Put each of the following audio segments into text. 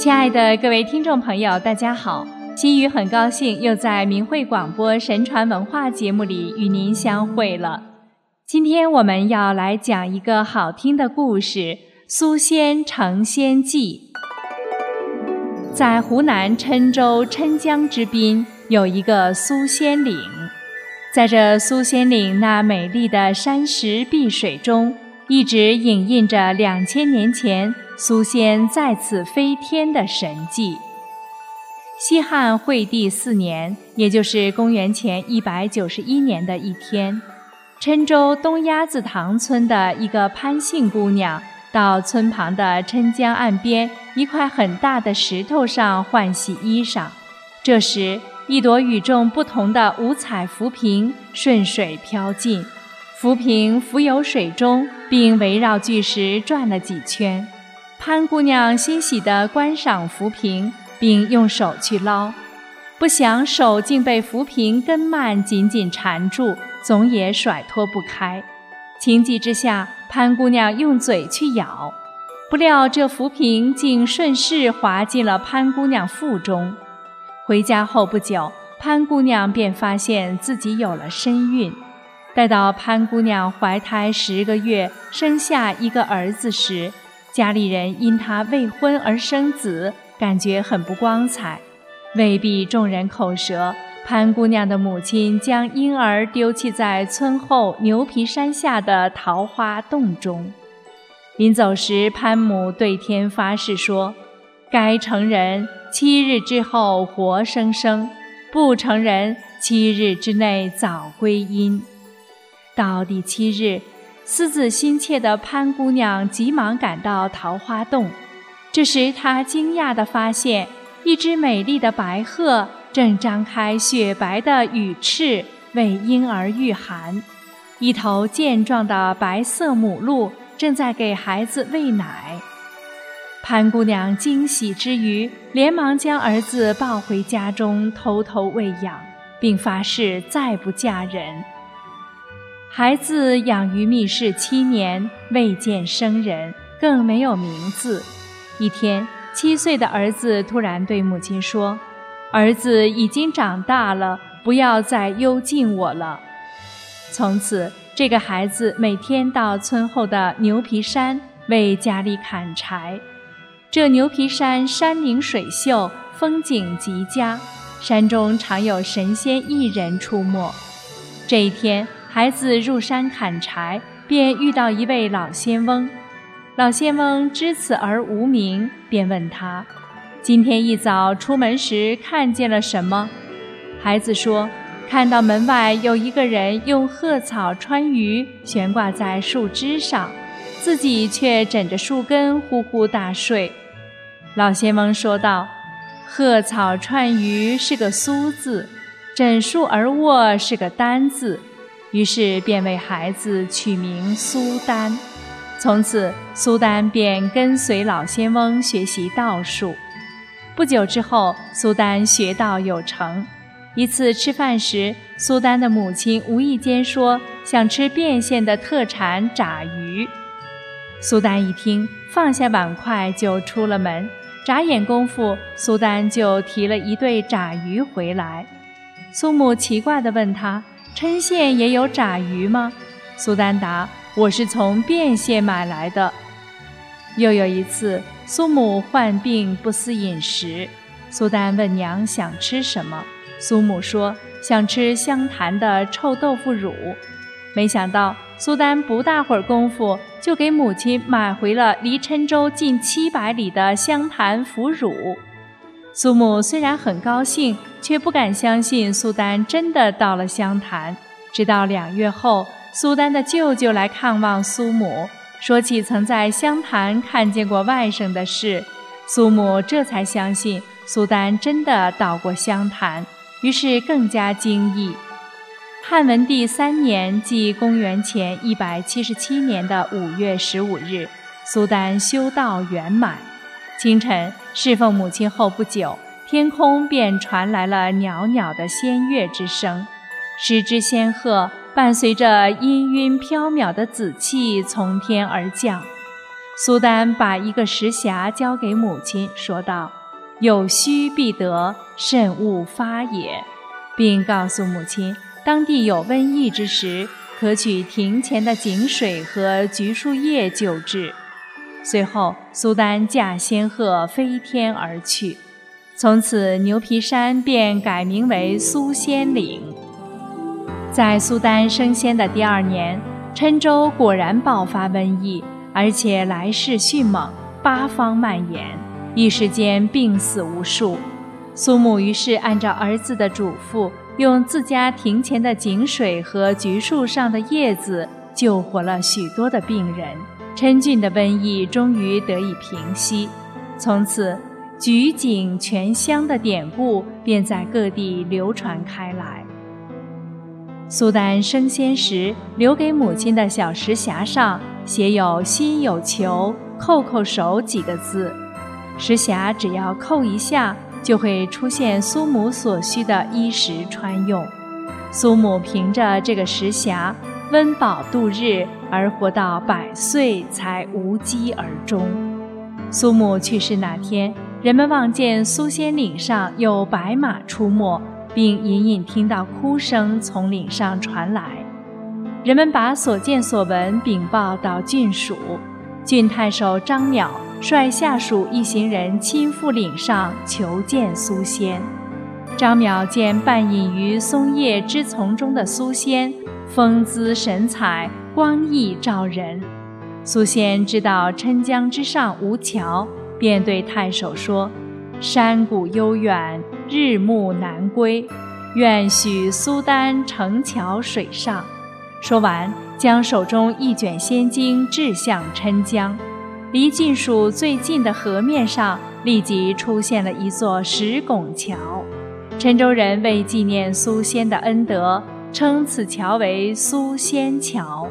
亲爱的各位听众朋友，大家好！心雨很高兴又在明慧广播神传文化节目里与您相会了。今天我们要来讲一个好听的故事《苏仙成仙记》。在湖南郴州郴江之滨，有一个苏仙岭。在这苏仙岭那美丽的山石碧水中，一直隐印着两千年前。苏仙在此飞天的神迹。西汉惠帝四年，也就是公元前一百九十一年的一天，郴州东鸭子塘村的一个潘姓姑娘，到村旁的郴江岸边一块很大的石头上换洗衣裳。这时，一朵与众不同的五彩浮萍顺水飘进，浮萍浮游水中，并围绕巨石转了几圈。潘姑娘欣喜地观赏浮萍，并用手去捞，不想手竟被浮萍根蔓紧紧缠住，总也甩脱不开。情急之下，潘姑娘用嘴去咬，不料这浮萍竟顺势滑进了潘姑娘腹中。回家后不久，潘姑娘便发现自己有了身孕。待到潘姑娘怀胎十个月，生下一个儿子时，家里人因她未婚而生子，感觉很不光彩。为避众人口舌，潘姑娘的母亲将婴儿丢弃在村后牛皮山下的桃花洞中。临走时，潘母对天发誓说：“该成人七日之后活生生，不成人七日之内早归阴。”到第七日。思子心切的潘姑娘急忙赶到桃花洞，这时她惊讶地发现，一只美丽的白鹤正张开雪白的羽翅为婴儿御寒，一头健壮的白色母鹿正在给孩子喂奶。潘姑娘惊喜之余，连忙将儿子抱回家中偷偷喂养，并发誓再不嫁人。孩子养于密室七年，未见生人，更没有名字。一天，七岁的儿子突然对母亲说：“儿子已经长大了，不要再幽禁我了。”从此，这个孩子每天到村后的牛皮山为家里砍柴。这牛皮山山明水秀，风景极佳，山中常有神仙异人出没。这一天。孩子入山砍柴，便遇到一位老仙翁。老仙翁知此而无名，便问他：“今天一早出门时看见了什么？”孩子说：“看到门外有一个人用鹤草穿鱼悬挂在树枝上，自己却枕着树根呼呼大睡。”老仙翁说道：“鹤草串鱼是个苏字，枕树而卧是个丹字。”于是便为孩子取名苏丹，从此苏丹便跟随老仙翁学习道术。不久之后，苏丹学道有成。一次吃饭时，苏丹的母亲无意间说想吃变县的特产炸鱼。苏丹一听，放下碗筷就出了门。眨眼功夫，苏丹就提了一对炸鱼回来。苏母奇怪地问他。郴县也有炸鱼吗？苏丹答：“我是从汴县买来的。”又有一次，苏母患病不思饮食，苏丹问娘想吃什么，苏母说想吃湘潭的臭豆腐乳。没想到苏丹不大会儿功夫就给母亲买回了离郴州近七百里的湘潭腐乳。苏母虽然很高兴，却不敢相信苏丹真的到了湘潭。直到两月后，苏丹的舅舅来看望苏母，说起曾在湘潭看见过外甥的事，苏母这才相信苏丹真的到过湘潭，于是更加惊异。汉文帝三年，即公元前一百七十七年的五月十五日，苏丹修道圆满。清晨侍奉母亲后不久，天空便传来了袅袅的仙乐之声，十只仙鹤伴随着氤氲飘渺的紫气从天而降。苏丹把一个石匣交给母亲，说道：“有虚必得，慎勿发也。”并告诉母亲，当地有瘟疫之时，可取庭前的井水和橘树叶救治。随后，苏丹驾仙鹤飞天而去，从此牛皮山便改名为苏仙岭。在苏丹升仙的第二年，郴州果然爆发瘟疫，而且来势迅猛，八方蔓延，一时间病死无数。苏母于是按照儿子的嘱咐，用自家庭前的井水和橘树上的叶子，救活了许多的病人。郴郡的瘟疫终于得以平息，从此“举井泉香”的典故便在各地流传开来。苏丹升仙时留给母亲的小石匣上写有“心有求，叩叩手”几个字，石匣只要叩一下，就会出现苏母所需的衣食穿用。苏母凭着这个石匣。温饱度日，而活到百岁才无疾而终。苏母去世那天，人们望见苏仙岭上有白马出没，并隐隐听到哭声从岭上传来。人们把所见所闻禀报到郡署，郡太守张邈率下属一行人亲赴岭上求见苏仙。张邈见半隐于松叶枝丛中的苏仙。风姿神采，光意照人。苏仙知道郴江之上无桥，便对太守说：“山谷悠远，日暮难归，愿许苏丹乘桥水上。”说完，将手中一卷仙经掷向郴江。离郡署最近的河面上，立即出现了一座石拱桥。郴州人为纪念苏仙的恩德。称此桥为苏仙桥。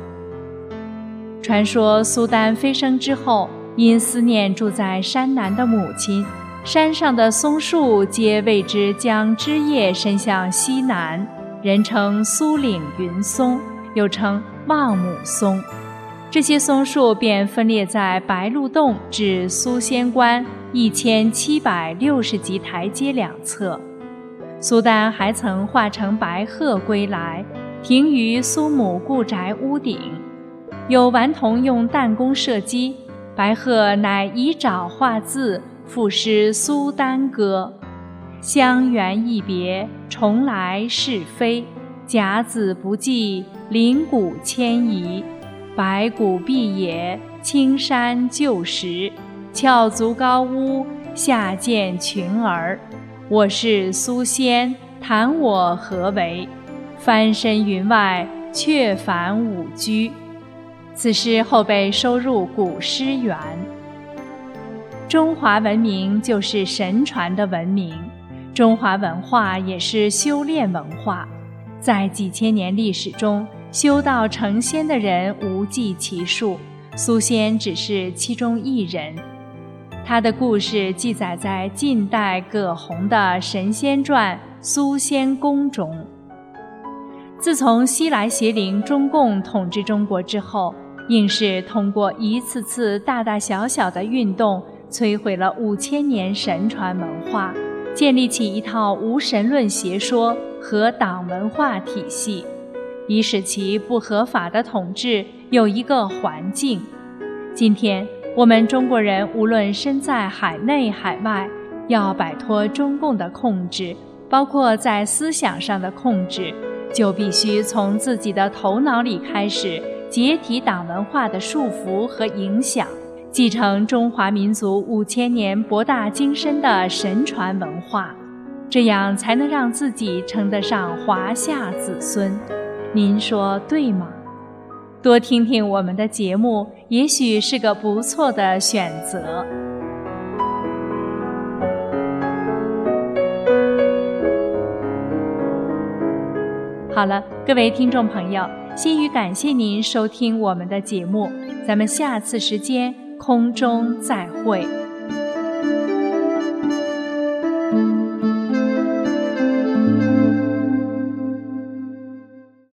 传说苏丹飞升之后，因思念住在山南的母亲，山上的松树皆为之将枝叶伸向西南，人称苏岭云松，又称望母松。这些松树便分列在白鹿洞至苏仙关一千七百六十级台阶两侧。苏丹还曾化成白鹤归来，停于苏母故宅屋顶。有顽童用弹弓射击，白鹤乃以爪画字，赋诗《苏丹歌》：相缘一别，重来是非。甲子不济，灵谷迁移。白骨蔽野，青山旧时。翘足高屋，下见群儿。我是苏仙，谈我何为？翻身云外，却返五居。此诗后被收入古诗源。中华文明就是神传的文明，中华文化也是修炼文化。在几千年历史中，修道成仙的人无计其数，苏仙只是其中一人。他的故事记载在近代葛洪的《神仙传·苏仙宫》中。自从西来邪灵中共统治中国之后，硬是通过一次次大大小小的运动，摧毁了五千年神传文化，建立起一套无神论邪说和党文化体系，以使其不合法的统治有一个环境。今天。我们中国人无论身在海内海外，要摆脱中共的控制，包括在思想上的控制，就必须从自己的头脑里开始解体党文化的束缚和影响，继承中华民族五千年博大精深的神传文化，这样才能让自己称得上华夏子孙。您说对吗？多听听我们的节目，也许是个不错的选择。好了，各位听众朋友，心语感谢您收听我们的节目，咱们下次时间空中再会。